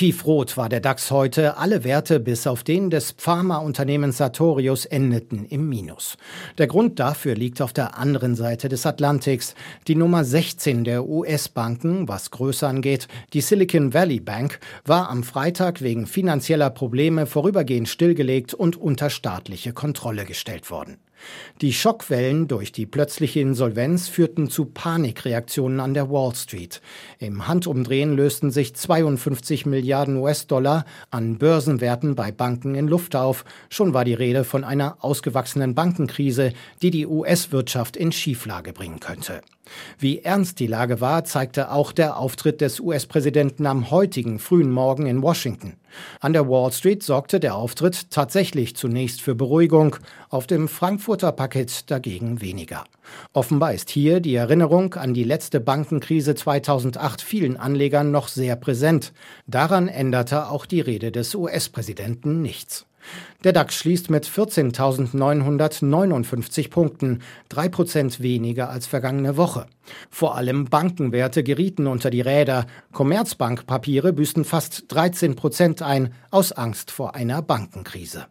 Tiefrot war der DAX heute. Alle Werte bis auf den des Pharmaunternehmens Sartorius endeten im Minus. Der Grund dafür liegt auf der anderen Seite des Atlantiks. Die Nummer 16 der US-Banken, was Größe angeht, die Silicon Valley Bank, war am Freitag wegen finanzieller Probleme vorübergehend stillgelegt und unter staatliche Kontrolle gestellt worden. Die Schockwellen durch die plötzliche Insolvenz führten zu Panikreaktionen an der Wall Street. Im Handumdrehen lösten sich 52 Milliarden US-Dollar an Börsenwerten bei Banken in Luft auf. Schon war die Rede von einer ausgewachsenen Bankenkrise, die die US-Wirtschaft in Schieflage bringen könnte. Wie ernst die Lage war, zeigte auch der Auftritt des US-Präsidenten am heutigen frühen Morgen in Washington. An der Wall Street sorgte der Auftritt tatsächlich zunächst für Beruhigung, auf dem Frankfurter Parkett dagegen weniger. Offenbar ist hier die Erinnerung an die letzte Bankenkrise 2008 vielen Anlegern noch sehr präsent. Daran änderte auch die Rede des US-Präsidenten nichts. Der DAX schließt mit 14.959 Punkten, drei Prozent weniger als vergangene Woche. Vor allem Bankenwerte gerieten unter die Räder. Commerzbankpapiere büßten fast 13 Prozent ein, aus Angst vor einer Bankenkrise.